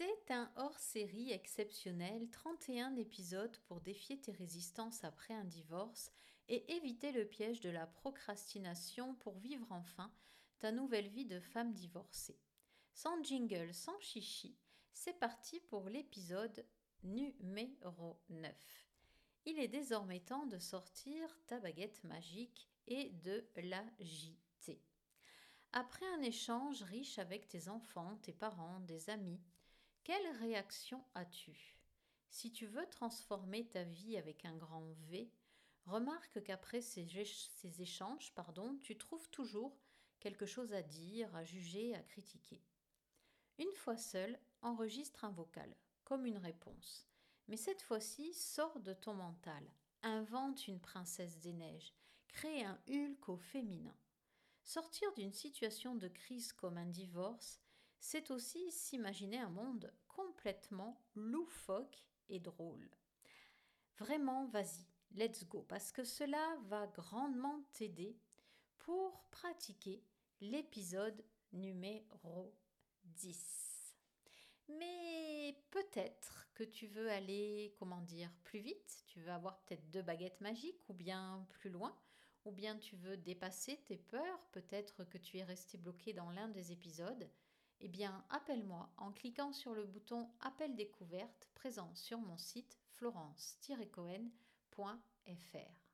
C'est un hors-série exceptionnel, 31 épisodes pour défier tes résistances après un divorce et éviter le piège de la procrastination pour vivre enfin ta nouvelle vie de femme divorcée. Sans jingle, sans chichi, c'est parti pour l'épisode numéro 9. Il est désormais temps de sortir ta baguette magique et de l'agiter. Après un échange riche avec tes enfants, tes parents, des amis, quelle réaction as-tu? Si tu veux transformer ta vie avec un grand V, remarque qu'après ces, échanges, pardon, tu trouves toujours quelque chose à dire, à juger, à critiquer. Une fois seul, enregistre un vocal, comme une réponse. Mais cette fois-ci, sors de ton mental, invente une princesse des neiges, crée un Hulk au féminin. Sortir d'une situation de crise comme un divorce, c'est aussi s'imaginer un monde complètement loufoque et drôle. Vraiment, vas-y, let's go, parce que cela va grandement t'aider pour pratiquer l'épisode numéro 10. Mais peut-être que tu veux aller, comment dire, plus vite, tu veux avoir peut-être deux baguettes magiques ou bien plus loin, ou bien tu veux dépasser tes peurs, peut-être que tu es resté bloqué dans l'un des épisodes eh bien, appelle-moi en cliquant sur le bouton Appel découverte présent sur mon site florence-cohen.fr.